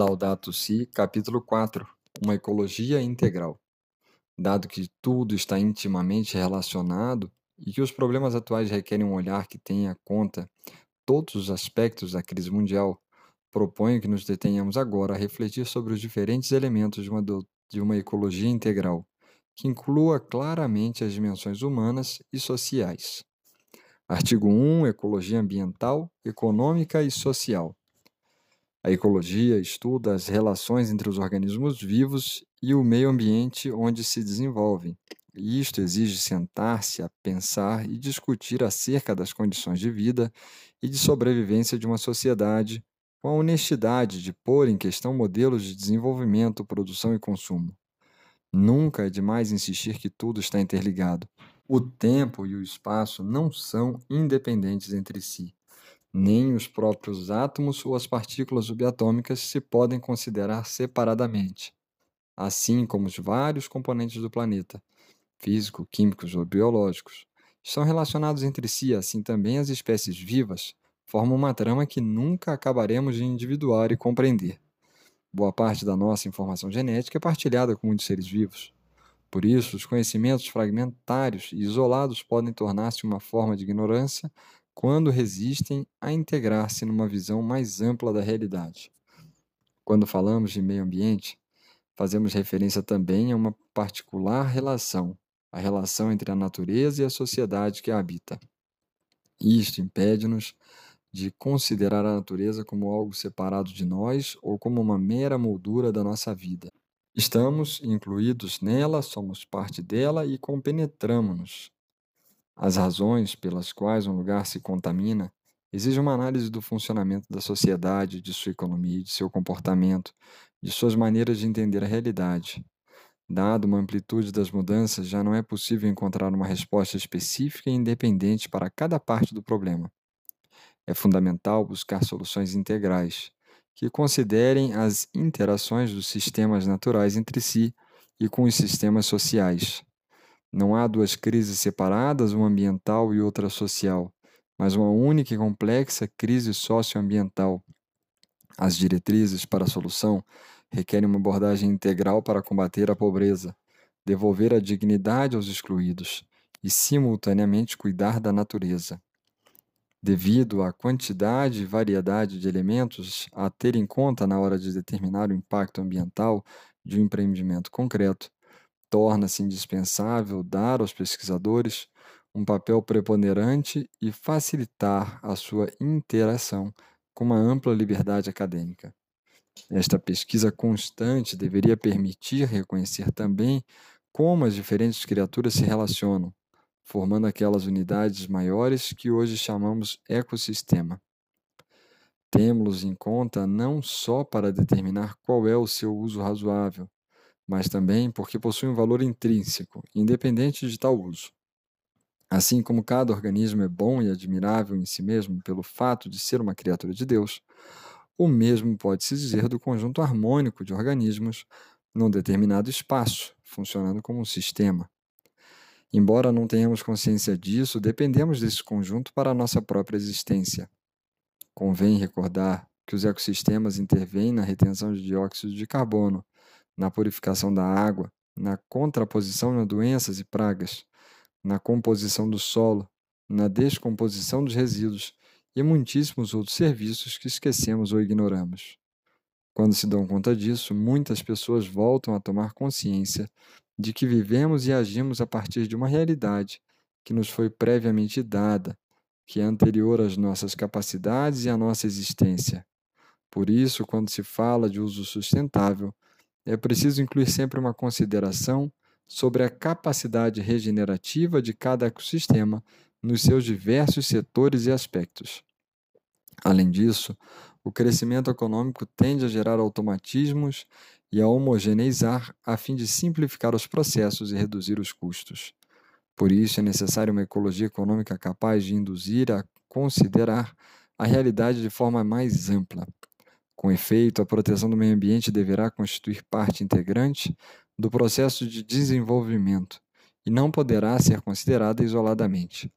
Laudato Si, capítulo 4 Uma ecologia integral. Dado que tudo está intimamente relacionado e que os problemas atuais requerem um olhar que tenha conta todos os aspectos da crise mundial, proponho que nos detenhamos agora a refletir sobre os diferentes elementos de uma, do, de uma ecologia integral, que inclua claramente as dimensões humanas e sociais. Artigo 1 Ecologia ambiental, econômica e social. A ecologia estuda as relações entre os organismos vivos e o meio ambiente onde se desenvolvem. E isto exige sentar-se a pensar e discutir acerca das condições de vida e de sobrevivência de uma sociedade, com a honestidade de pôr em questão modelos de desenvolvimento, produção e consumo. Nunca é demais insistir que tudo está interligado. O tempo e o espaço não são independentes entre si nem os próprios átomos ou as partículas subatômicas se podem considerar separadamente, assim como os vários componentes do planeta, físico, químicos ou biológicos, estão relacionados entre si, assim também as espécies vivas formam uma trama que nunca acabaremos de individuar e compreender. Boa parte da nossa informação genética é partilhada com muitos seres vivos. Por isso, os conhecimentos fragmentários e isolados podem tornar-se uma forma de ignorância quando resistem a integrar-se numa visão mais ampla da realidade. Quando falamos de meio ambiente, fazemos referência também a uma particular relação, a relação entre a natureza e a sociedade que a habita. Isto impede-nos de considerar a natureza como algo separado de nós ou como uma mera moldura da nossa vida. Estamos incluídos nela, somos parte dela e compenetramos-nos. As razões pelas quais um lugar se contamina exigem uma análise do funcionamento da sociedade, de sua economia, de seu comportamento, de suas maneiras de entender a realidade. Dado uma amplitude das mudanças, já não é possível encontrar uma resposta específica e independente para cada parte do problema. É fundamental buscar soluções integrais, que considerem as interações dos sistemas naturais entre si e com os sistemas sociais. Não há duas crises separadas, uma ambiental e outra social, mas uma única e complexa crise socioambiental. As diretrizes para a solução requerem uma abordagem integral para combater a pobreza, devolver a dignidade aos excluídos e, simultaneamente, cuidar da natureza. Devido à quantidade e variedade de elementos a ter em conta na hora de determinar o impacto ambiental de um empreendimento concreto, torna-se indispensável dar aos pesquisadores um papel preponderante e facilitar a sua interação com uma ampla liberdade acadêmica. Esta pesquisa constante deveria permitir reconhecer também como as diferentes criaturas se relacionam, formando aquelas unidades maiores que hoje chamamos ecossistema. Temos-los em conta não só para determinar qual é o seu uso razoável, mas também porque possui um valor intrínseco, independente de tal uso. Assim como cada organismo é bom e admirável em si mesmo pelo fato de ser uma criatura de Deus, o mesmo pode-se dizer do conjunto harmônico de organismos num determinado espaço, funcionando como um sistema. Embora não tenhamos consciência disso, dependemos desse conjunto para a nossa própria existência. Convém recordar que os ecossistemas intervêm na retenção de dióxido de carbono, na purificação da água, na contraposição a doenças e pragas, na composição do solo, na descomposição dos resíduos e muitíssimos outros serviços que esquecemos ou ignoramos. Quando se dão conta disso, muitas pessoas voltam a tomar consciência de que vivemos e agimos a partir de uma realidade que nos foi previamente dada, que é anterior às nossas capacidades e à nossa existência. Por isso, quando se fala de uso sustentável, é preciso incluir sempre uma consideração sobre a capacidade regenerativa de cada ecossistema nos seus diversos setores e aspectos. Além disso, o crescimento econômico tende a gerar automatismos e a homogeneizar a fim de simplificar os processos e reduzir os custos. Por isso, é necessária uma ecologia econômica capaz de induzir a considerar a realidade de forma mais ampla, com efeito, a proteção do meio ambiente deverá constituir parte integrante do processo de desenvolvimento e não poderá ser considerada isoladamente.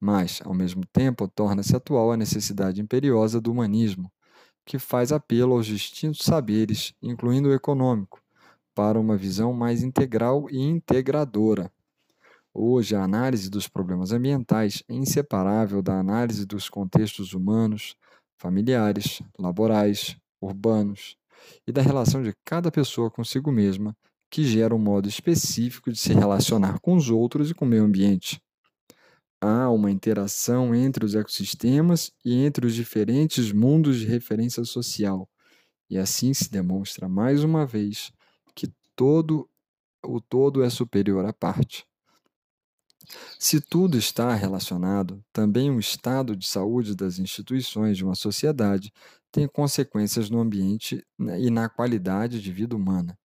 mas, ao mesmo tempo, torna-se atual a necessidade imperiosa do humanismo, que faz apelo aos distintos saberes, incluindo o econômico, para uma visão mais integral e integradora. Hoje, a análise dos problemas ambientais é inseparável da análise dos contextos humanos, familiares, laborais, urbanos e da relação de cada pessoa consigo mesma, que gera um modo específico de se relacionar com os outros e com o meio ambiente. Há uma interação entre os ecossistemas e entre os diferentes mundos de referência social, e assim se demonstra mais uma vez que todo o todo é superior à parte. Se tudo está relacionado, também o estado de saúde das instituições de uma sociedade tem consequências no ambiente né, e na qualidade de vida humana.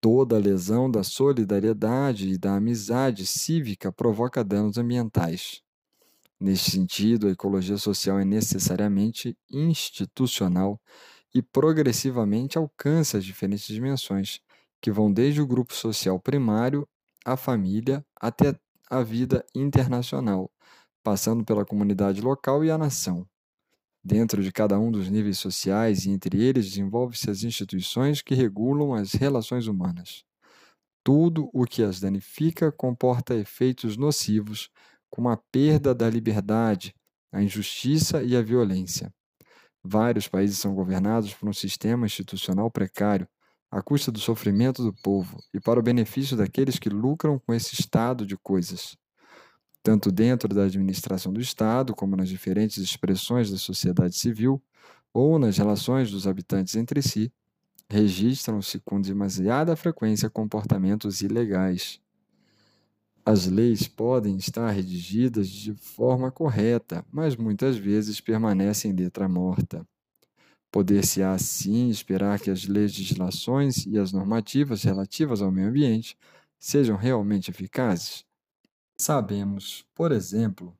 Toda lesão da solidariedade e da amizade cívica provoca danos ambientais. Neste sentido, a ecologia social é necessariamente institucional e progressivamente alcança as diferentes dimensões, que vão desde o grupo social primário, a família, até a vida internacional, passando pela comunidade local e a nação. Dentro de cada um dos níveis sociais e entre eles desenvolvem-se as instituições que regulam as relações humanas. Tudo o que as danifica comporta efeitos nocivos, como a perda da liberdade, a injustiça e a violência. Vários países são governados por um sistema institucional precário, à custa do sofrimento do povo e para o benefício daqueles que lucram com esse estado de coisas tanto dentro da administração do Estado, como nas diferentes expressões da sociedade civil, ou nas relações dos habitantes entre si, registram-se com demasiada frequência comportamentos ilegais. As leis podem estar redigidas de forma correta, mas muitas vezes permanecem letra morta. Poder-se assim esperar que as legislações e as normativas relativas ao meio ambiente sejam realmente eficazes? Sabemos, por exemplo,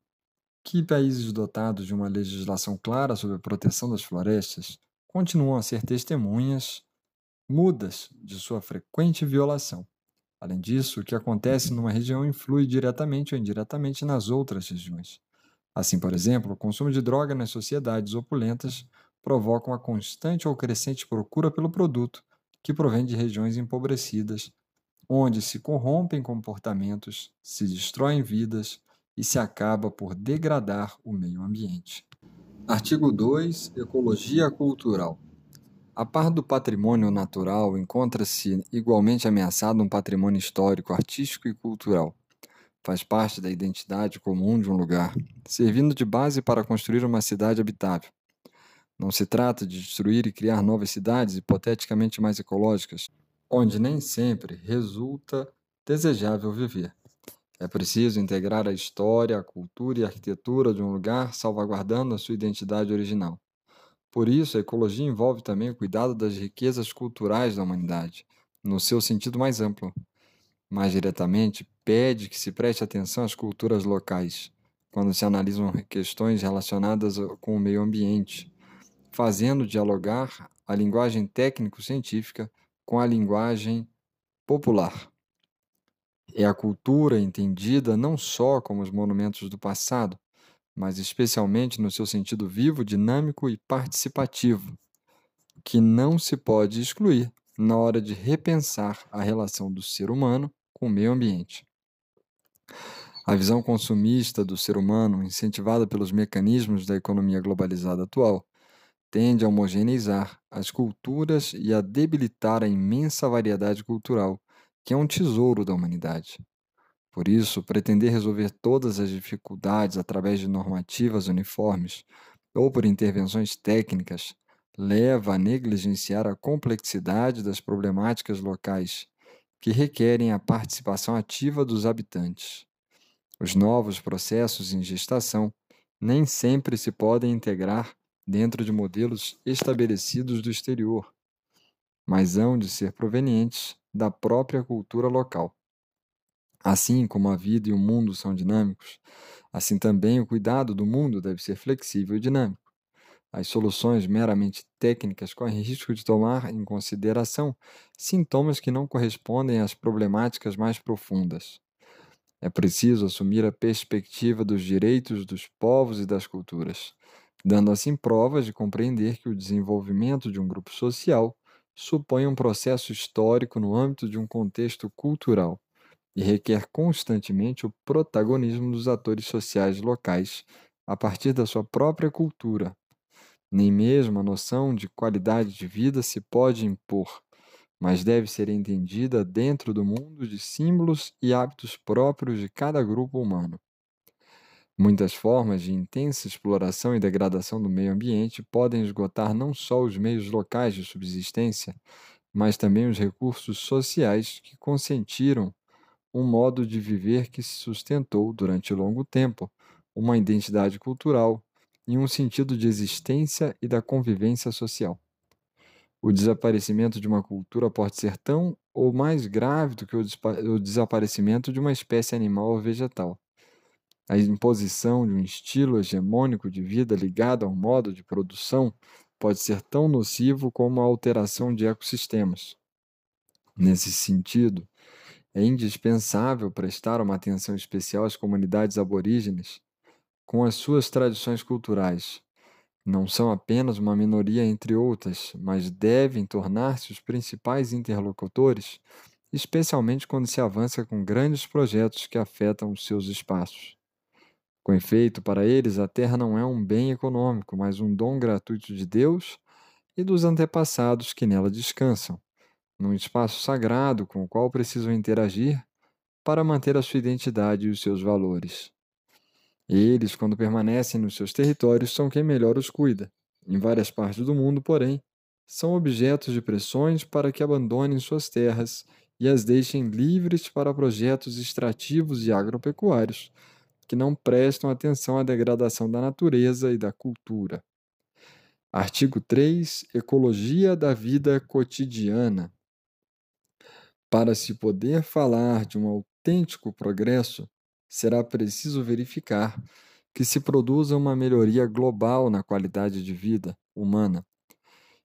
que países dotados de uma legislação clara sobre a proteção das florestas continuam a ser testemunhas mudas de sua frequente violação. Além disso, o que acontece numa região influi diretamente ou indiretamente nas outras regiões. Assim, por exemplo, o consumo de droga nas sociedades opulentas provoca uma constante ou crescente procura pelo produto que provém de regiões empobrecidas onde se corrompem comportamentos, se destroem vidas e se acaba por degradar o meio ambiente. Artigo 2 Ecologia cultural. A par do patrimônio natural, encontra-se igualmente ameaçado um patrimônio histórico, artístico e cultural. Faz parte da identidade comum de um lugar, servindo de base para construir uma cidade habitável. Não se trata de destruir e criar novas cidades hipoteticamente mais ecológicas, onde nem sempre resulta desejável viver. É preciso integrar a história, a cultura e a arquitetura de um lugar, salvaguardando a sua identidade original. Por isso, a ecologia envolve também o cuidado das riquezas culturais da humanidade, no seu sentido mais amplo. Mais diretamente, pede que se preste atenção às culturas locais, quando se analisam questões relacionadas com o meio ambiente, fazendo dialogar a linguagem técnico-científica com a linguagem popular. É a cultura entendida não só como os monumentos do passado, mas especialmente no seu sentido vivo, dinâmico e participativo, que não se pode excluir na hora de repensar a relação do ser humano com o meio ambiente. A visão consumista do ser humano, incentivada pelos mecanismos da economia globalizada atual, tende a homogeneizar as culturas e a debilitar a imensa variedade cultural, que é um tesouro da humanidade. Por isso, pretender resolver todas as dificuldades através de normativas uniformes ou por intervenções técnicas leva a negligenciar a complexidade das problemáticas locais, que requerem a participação ativa dos habitantes. Os novos processos em gestação nem sempre se podem integrar dentro de modelos estabelecidos do exterior, mas hão de ser provenientes da própria cultura local. Assim como a vida e o mundo são dinâmicos, assim também o cuidado do mundo deve ser flexível e dinâmico. As soluções meramente técnicas correm risco de tomar em consideração sintomas que não correspondem às problemáticas mais profundas. É preciso assumir a perspectiva dos direitos dos povos e das culturas, dando assim provas de compreender que o desenvolvimento de um grupo social supõe um processo histórico no âmbito de um contexto cultural e requer constantemente o protagonismo dos atores sociais locais a partir da sua própria cultura. Nem mesmo a noção de qualidade de vida se pode impor, mas deve ser entendida dentro do mundo de símbolos e hábitos próprios de cada grupo humano. Muitas formas de intensa exploração e degradação do meio ambiente podem esgotar não só os meios locais de subsistência, mas também os recursos sociais que consentiram um modo de viver que se sustentou durante longo tempo, uma identidade cultural e um sentido de existência e da convivência social. O desaparecimento de uma cultura pode ser tão ou mais grave do que o, desaparecimento de uma espécie animal ou vegetal. A imposição de um estilo hegemônico de vida ligado a um modo de produção pode ser tão nocivo como a alteração de ecossistemas. Nesse sentido, é indispensável prestar uma atenção especial às comunidades aborígenes com as suas tradições culturais. Não são apenas uma minoria entre outras, mas devem tornar-se os principais interlocutores, especialmente quando se avança com grandes projetos que afetam os seus espaços. Com efeito, para eles, a terra não é um bem econômico, mas um dom gratuito de Deus e dos antepassados que nela descansam num espaço sagrado com o qual precisam interagir para manter a sua identidade e os seus valores. Eles, quando permanecem nos seus territórios, são quem melhor os cuida. Em várias partes do mundo, porém, são objetos de pressões para que abandonem suas terras e as deixem livres para projetos extrativos e agropecuários que não prestam atenção à degradação da natureza e da cultura. Artigo 3 Ecologia da vida cotidiana. Para se poder falar de um autêntico progresso, será preciso verificar que se produza uma melhoria global na qualidade de vida humana.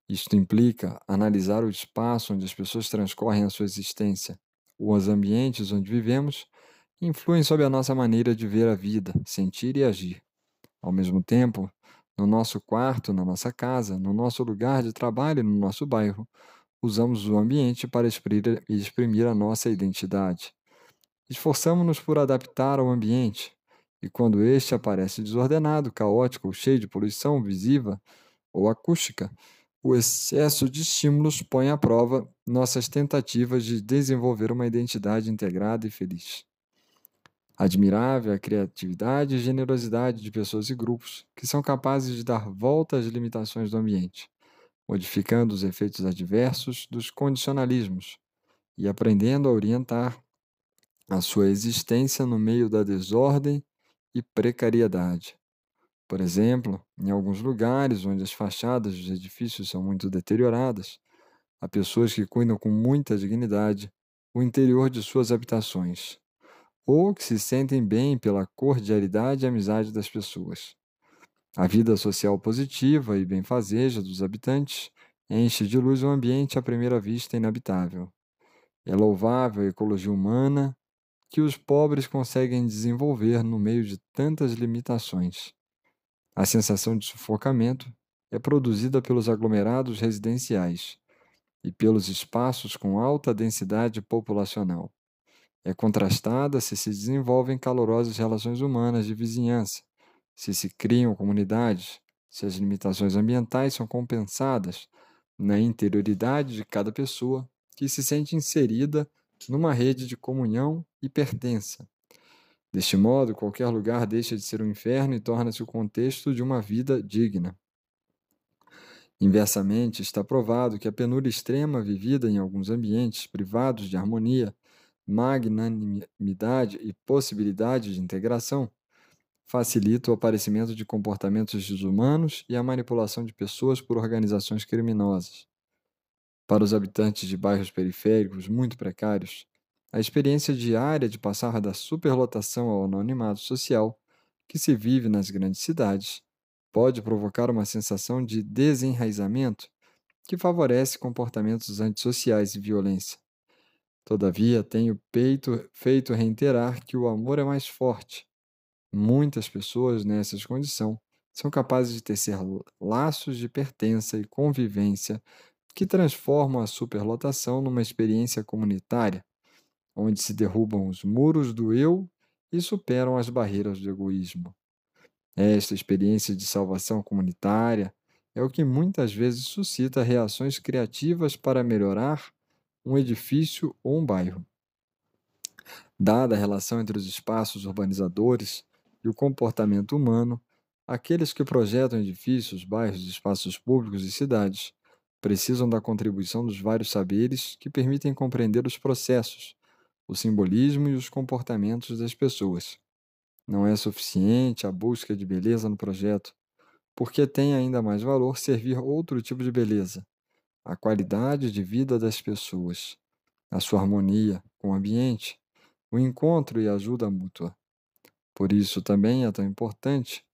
Isto implica analisar o espaço onde as pessoas transcorrem a sua existência. Os ambientes onde vivemos influem sobre a nossa maneira de ver a vida, sentir e agir. Ao mesmo tempo, no nosso quarto, na nossa casa, no nosso lugar de trabalho e no nosso bairro, usamos o ambiente para exprimir, exprimir a nossa identidade. Esforçamos-nos por adaptar ao ambiente, e quando este aparece desordenado, caótico ou cheio de poluição visiva ou acústica, o excesso de estímulos põe à prova nossas tentativas de desenvolver uma identidade integrada e feliz. Admirável a criatividade e generosidade de pessoas e grupos que são capazes de dar volta às limitações do ambiente modificando os efeitos adversos dos condicionalismos e aprendendo a orientar a sua existência no meio da desordem e precariedade. Por exemplo, em alguns lugares onde as fachadas dos edifícios são muito deterioradas, há pessoas que cuidam com muita dignidade o interior de suas habitações, ou que se sentem bem pela cordialidade e amizade das pessoas. A vida social positiva e benfazeja dos habitantes enche de luz um ambiente à primeira vista inabitável. É louvável a ecologia humana que os pobres conseguem desenvolver no meio de tantas limitações. A sensação de sufocamento é produzida pelos aglomerados residenciais e pelos espaços com alta densidade populacional. É contrastada se se desenvolvem calorosas relações humanas de vizinhança, se se criam comunidades, se as limitações ambientais são compensadas na interioridade de cada pessoa que se sente inserida numa rede de comunhão e pertença. Deste modo, qualquer lugar deixa de ser um inferno e torna-se o contexto de uma vida digna. Inversamente, está provado que a penúria extrema vivida em alguns ambientes privados de harmonia, magnanimidade e possibilidade de integração facilita o aparecimento de comportamentos desumanos e a manipulação de pessoas por organizações criminosas. Para os habitantes de bairros periféricos muito precários, a experiência diária de passar da superlotação ao anonimato social que se vive nas grandes cidades pode provocar uma sensação de desenraizamento que favorece comportamentos antissociais e violência. Todavia, tenho peito, feito reiterar que o amor é mais forte. Muitas pessoas nessas condições são capazes de tecer laços de pertença e convivência que transformam a superlotação numa experiência comunitária, onde se derrubam os muros do eu e superam as barreiras do egoísmo. Esta experiência de salvação comunitária é o que muitas vezes suscita reações criativas para melhorar um edifício ou um bairro. Dada a relação entre os espaços urbanizadores e o comportamento humano, aqueles que projetam edifícios, bairros, espaços públicos e cidades precisam da contribuição dos vários saberes que permitem compreender os processos, o simbolismo e os comportamentos das pessoas. Não é suficiente a busca de beleza no projeto, porque tem ainda mais valor servir outro tipo de beleza, a qualidade de vida das pessoas, a sua harmonia com o ambiente, o encontro e a ajuda mútua. Por isso também é tão importante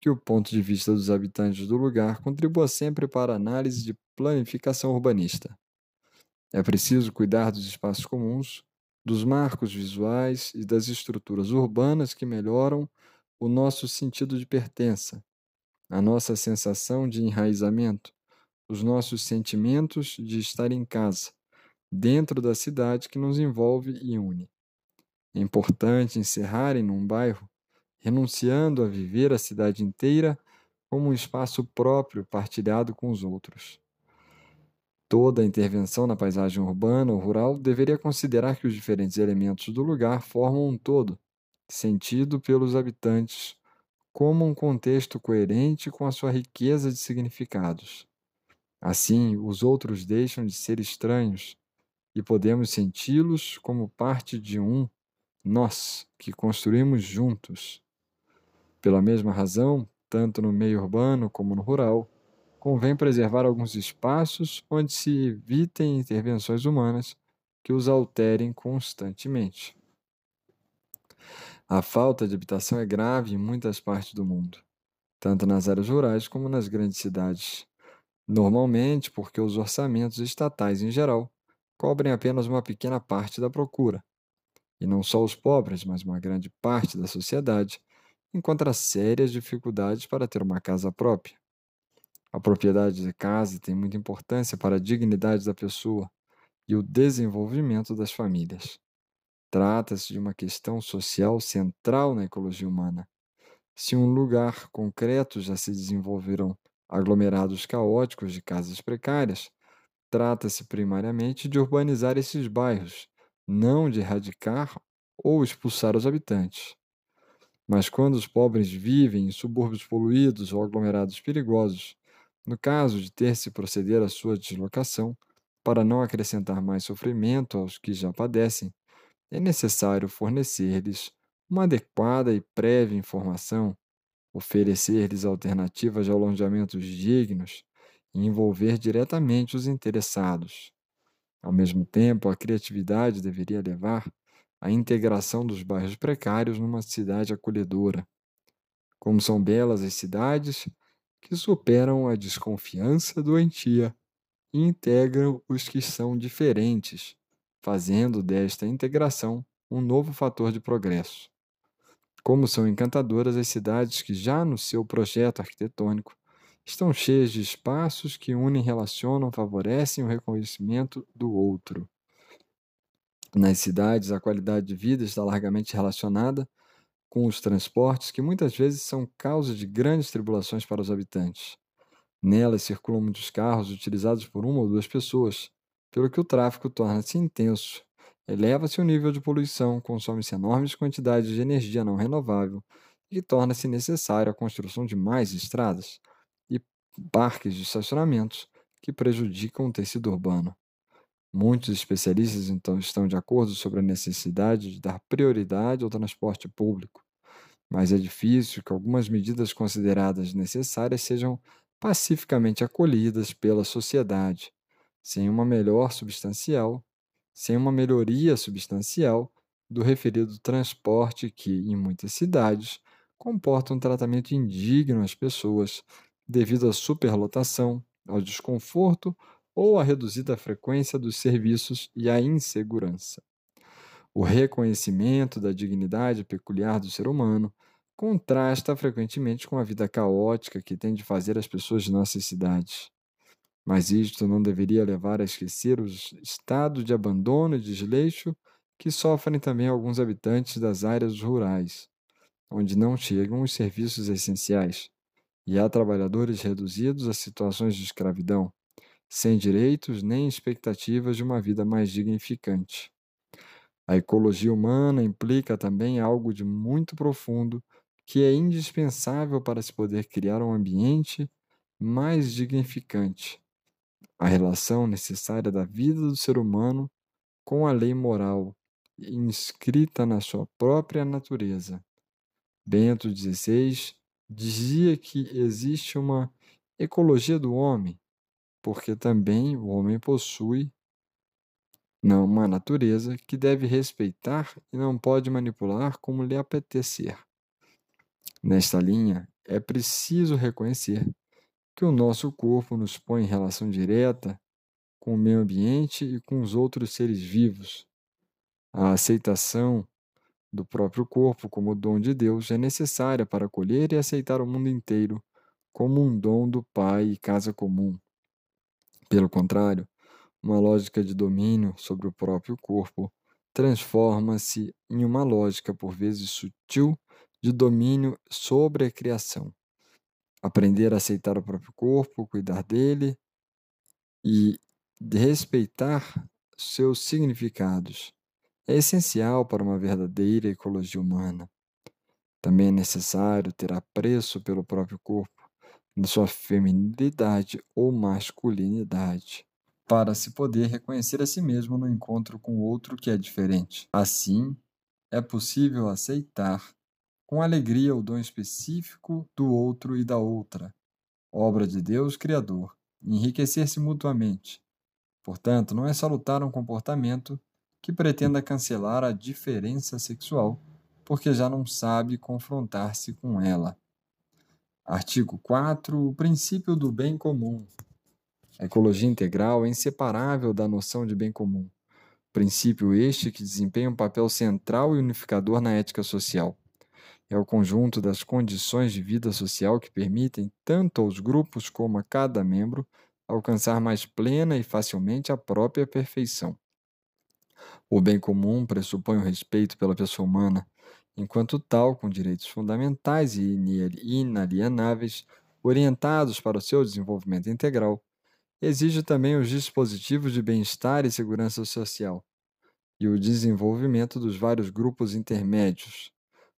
que o ponto de vista dos habitantes do lugar contribua sempre para a análise de planificação urbanista. É preciso cuidar dos espaços comuns dos marcos visuais e das estruturas urbanas que melhoram o nosso sentido de pertença, a nossa sensação de enraizamento, os nossos sentimentos de estar em casa, dentro da cidade que nos envolve e une. É importante encerrar em um bairro, renunciando a viver a cidade inteira como um espaço próprio partilhado com os outros. Toda intervenção na paisagem urbana ou rural deveria considerar que os diferentes elementos do lugar formam um todo, sentido pelos habitantes como um contexto coerente com a sua riqueza de significados. Assim, os outros deixam de ser estranhos e podemos senti-los como parte de um nós que construímos juntos. Pela mesma razão, tanto no meio urbano como no rural, convém preservar alguns espaços onde se evitem intervenções humanas que os alterem constantemente. A falta de habitação é grave em muitas partes do mundo, tanto nas áreas rurais como nas grandes cidades. Normalmente porque os orçamentos estatais em geral cobrem apenas uma pequena parte da procura. E não só os pobres, mas uma grande parte da sociedade encontra sérias dificuldades para ter uma casa própria. A propriedade de casa tem muita importância para a dignidade da pessoa e o desenvolvimento das famílias. Trata-se de uma questão social central na ecologia humana. Se um lugar concreto já se desenvolveram aglomerados caóticos de casas precárias, trata-se primariamente de urbanizar esses bairros, não de erradicar ou expulsar os habitantes. Mas quando os pobres vivem em subúrbios poluídos ou aglomerados perigosos, no caso de ter se proceder à sua deslocação, para não acrescentar mais sofrimento aos que já padecem, é necessário fornecer-lhes uma adequada e prévia informação, oferecer-lhes alternativas de alojamentos dignos e envolver diretamente os interessados. Ao mesmo tempo, a criatividade deveria levar à integração dos bairros precários numa cidade acolhedora. Como são belas as cidades que superam a desconfiança doentia e integram os que são diferentes, fazendo desta integração um novo fator de progresso. Como são encantadoras as cidades que, já no seu projeto arquitetônico, estão cheias de espaços que unem, relacionam, favorecem o reconhecimento do outro. Nas cidades, a qualidade de vida está largamente relacionada com os transportes, que muitas vezes são causa de grandes tribulações para os habitantes. Nelas circulam muitos carros utilizados por uma ou duas pessoas, pelo que o tráfego torna-se intenso, eleva-se o nível de poluição, consome-se enormes quantidades de energia não renovável e torna-se necessária a construção de mais estradas e parques de estacionamentos que prejudicam o tecido urbano. Muitos especialistas então estão de acordo sobre a necessidade de dar prioridade ao transporte público, mas é difícil que algumas medidas consideradas necessárias sejam pacificamente acolhidas pela sociedade, sem uma melhor substancial, sem uma melhoria substancial do referido transporte que, em muitas cidades, comporta um tratamento indigno às pessoas devido à superlotação, ao desconforto ou a reduzida frequência dos serviços e a insegurança. O reconhecimento da dignidade peculiar do ser humano contrasta frequentemente com a vida caótica que tem de fazer as pessoas de nossas cidades. Mas isto não deveria levar a esquecer os estados de abandono e desleixo que sofrem também alguns habitantes das áreas rurais, onde não chegam os serviços essenciais, e há trabalhadores reduzidos a situações de escravidão, sem direitos nem expectativas de uma vida mais dignificante. A ecologia humana implica também algo de muito profundo que é indispensável para se poder criar um ambiente mais dignificante. A relação necessária da vida do ser humano com a lei moral inscrita na sua própria natureza. Bento XVI dizia que existe uma ecologia do homem, porque também o homem possui não uma natureza que deve respeitar e não pode manipular como lhe apetecer. Nesta linha, é preciso reconhecer que o nosso corpo nos põe em relação direta com o meio ambiente e com os outros seres vivos. A aceitação do próprio corpo como dom de Deus é necessária para acolher e aceitar o mundo inteiro como um dom do Pai e casa comum. Pelo contrário, uma lógica de domínio sobre o próprio corpo, transforma-se em uma lógica, por vezes sutil, de domínio sobre a criação. Aprender a aceitar o próprio corpo, cuidar dele e respeitar seus significados é essencial para uma verdadeira ecologia humana. Também é necessário ter apreço pelo próprio corpo, de sua feminilidade ou masculinidade para se poder reconhecer a si mesmo no encontro com outro que é diferente. Assim, é possível aceitar com alegria o dom específico do outro e da outra, obra de Deus Criador, enriquecer-se mutuamente. Portanto, não é salutar um comportamento que pretenda cancelar a diferença sexual, porque já não sabe confrontar-se com ela. Artigo 4. O princípio do bem comum. A ecologia integral é inseparável da noção de bem comum, princípio este que desempenha um papel central e unificador na ética social. É o conjunto das condições de vida social que permitem tanto aos grupos como a cada membro alcançar mais plena e facilmente a própria perfeição. O bem comum pressupõe o respeito pela pessoa humana, enquanto tal, com direitos fundamentais e inalienáveis, orientados para o seu desenvolvimento integral, exige também os dispositivos de bem-estar e segurança social e o desenvolvimento dos vários grupos intermédios,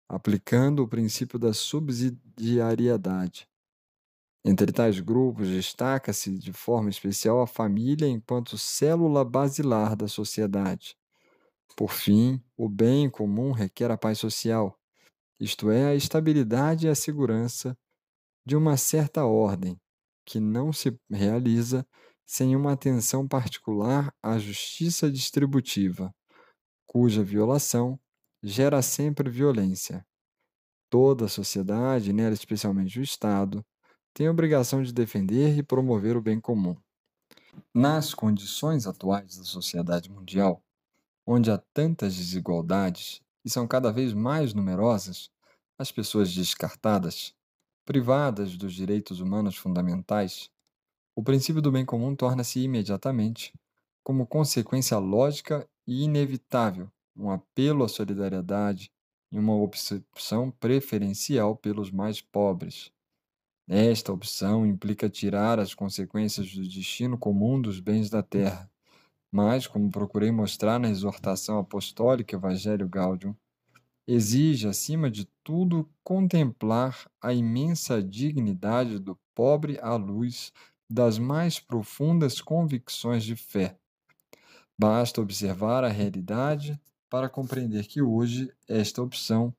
aplicando o princípio da subsidiariedade. Entre tais grupos, destaca-se de forma especial a família enquanto célula basilar da sociedade. Por fim, o bem comum requer a paz social, isto é, a estabilidade e a segurança de uma certa ordem, que não se realiza sem uma atenção particular à justiça distributiva, cuja violação gera sempre violência. Toda a sociedade, nela especialmente o Estado, tem a obrigação de defender e promover o bem comum. Nas condições atuais da sociedade mundial, onde há tantas desigualdades e são cada vez mais numerosas as pessoas descartadas, privadas dos direitos humanos fundamentais, o princípio do bem comum torna-se imediatamente, como consequência lógica e inevitável, um apelo à solidariedade e uma opção preferencial pelos mais pobres. Esta opção implica tirar as consequências do destino comum dos bens da terra, mas, como procurei mostrar na exortação apostólica Evangelho Gaudium, exige, acima de tudo, contemplar a imensa dignidade do pobre à luz das mais profundas convicções de fé. Basta observar a realidade para compreender que hoje esta opção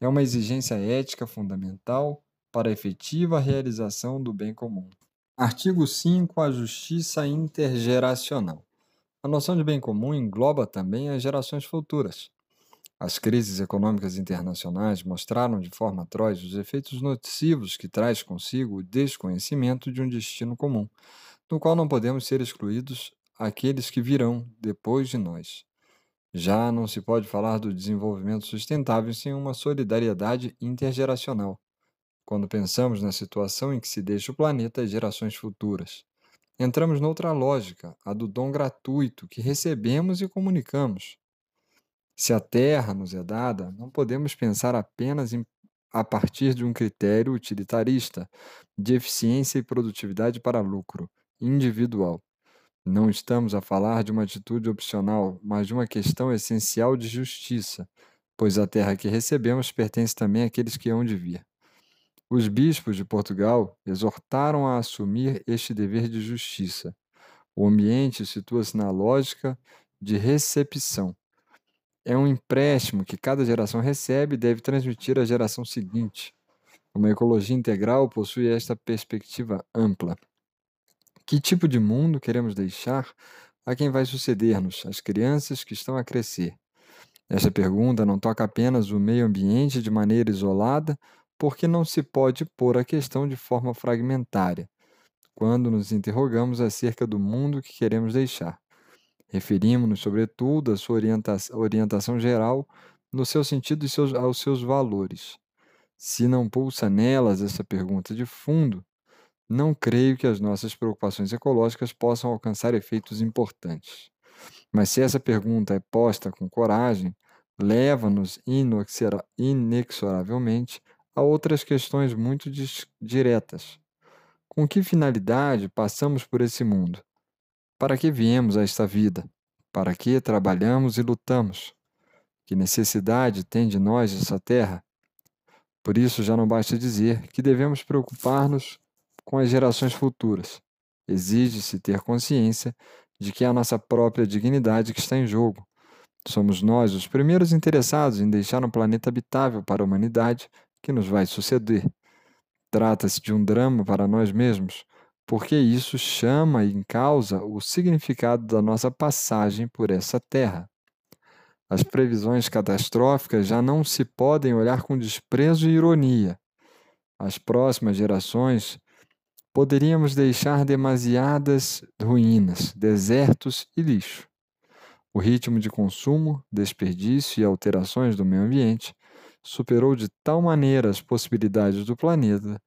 é uma exigência ética fundamental para a efetiva realização do bem comum. Artigo 5. A justiça intergeracional. A noção de bem comum engloba também as gerações futuras. As crises econômicas internacionais mostraram de forma atroz os efeitos nocivos que traz consigo o desconhecimento de um destino comum, no qual não podemos ser excluídos aqueles que virão depois de nós. Já não se pode falar do desenvolvimento sustentável sem uma solidariedade intergeracional, quando pensamos na situação em que se deixa o planeta às gerações futuras. Entramos noutra lógica, a do dom gratuito que recebemos e comunicamos. Se a terra nos é dada, não podemos pensar apenas em, a partir de um critério utilitarista de eficiência e produtividade para lucro individual. Não estamos a falar de uma atitude opcional, mas de uma questão essencial de justiça, pois a terra que recebemos pertence também àqueles que hão de vir. Os bispos de Portugal exortaram a assumir este dever de justiça. O ambiente situa-se na lógica de recepção. É um empréstimo que cada geração recebe e deve transmitir à geração seguinte. Uma ecologia integral possui esta perspectiva ampla. Que tipo de mundo queremos deixar a quem vai suceder-nos, as crianças que estão a crescer? Esta pergunta não toca apenas o meio ambiente de maneira isolada porque não se pode pôr a questão de forma fragmentária, quando nos interrogamos acerca do mundo que queremos deixar. Referimos-nos, sobretudo, à sua orienta orientação geral, no seu sentido e aos seus valores. Se não pulsa nelas essa pergunta de fundo, não creio que as nossas preocupações ecológicas possam alcançar efeitos importantes. Mas se essa pergunta é posta com coragem, leva-nos inexoravelmente a outras questões muito diretas. Com que finalidade passamos por esse mundo? Para que viemos a esta vida? Para que trabalhamos e lutamos? Que necessidade tem de nós essa terra? Por isso, já não basta dizer que devemos preocupar-nos com as gerações futuras. Exige-se ter consciência de que é a nossa própria dignidade que está em jogo. Somos nós os primeiros interessados em deixar um planeta habitável para a humanidade que nos vai suceder. Trata-se de um drama para nós mesmos, porque isso chama em causa o significado da nossa passagem por essa terra. As previsões catastróficas já não se podem olhar com desprezo e ironia. As próximas gerações poderíamos deixar demasiadas ruínas, desertos e lixo. O ritmo de consumo, desperdício e alterações do meio ambiente superou de tal maneira as possibilidades do planeta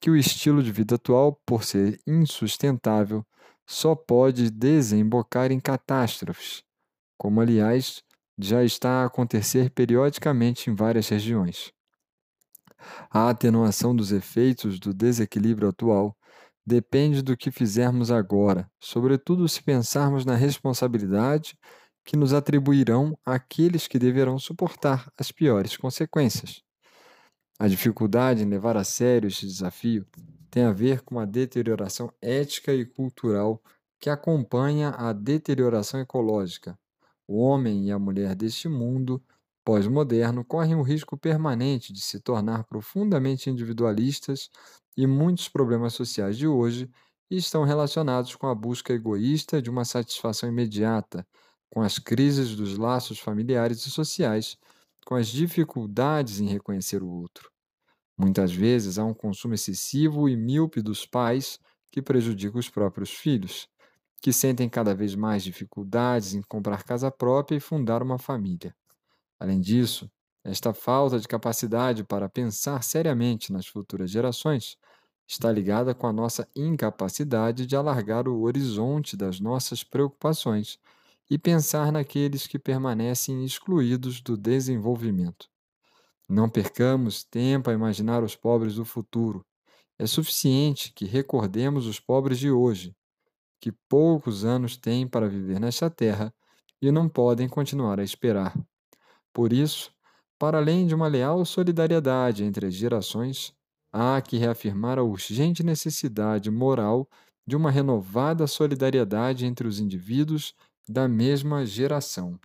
que o estilo de vida atual, por ser insustentável, só pode desembocar em catástrofes, como aliás já está a acontecer periodicamente em várias regiões. A atenuação dos efeitos do desequilíbrio atual depende do que fizermos agora, sobretudo se pensarmos na responsabilidade que nos atribuirão aqueles que deverão suportar as piores consequências. A dificuldade em levar a sério este desafio tem a ver com a deterioração ética e cultural que acompanha a deterioração ecológica. O homem e a mulher deste mundo pós-moderno correm o risco permanente de se tornar profundamente individualistas e muitos problemas sociais de hoje estão relacionados com a busca egoísta de uma satisfação imediata, com as crises dos laços familiares e sociais, com as dificuldades em reconhecer o outro. Muitas vezes há um consumo excessivo e míope dos pais que prejudica os próprios filhos, que sentem cada vez mais dificuldades em comprar casa própria e fundar uma família. Além disso, esta falta de capacidade para pensar seriamente nas futuras gerações está ligada com a nossa incapacidade de alargar o horizonte das nossas preocupações e pensar naqueles que permanecem excluídos do desenvolvimento. Não percamos tempo a imaginar os pobres do futuro. É suficiente que recordemos os pobres de hoje, que poucos anos têm para viver nesta terra e não podem continuar a esperar. Por isso, para além de uma leal solidariedade entre as gerações, há que reafirmar a urgente necessidade moral de uma renovada solidariedade entre os indivíduos da mesma geração.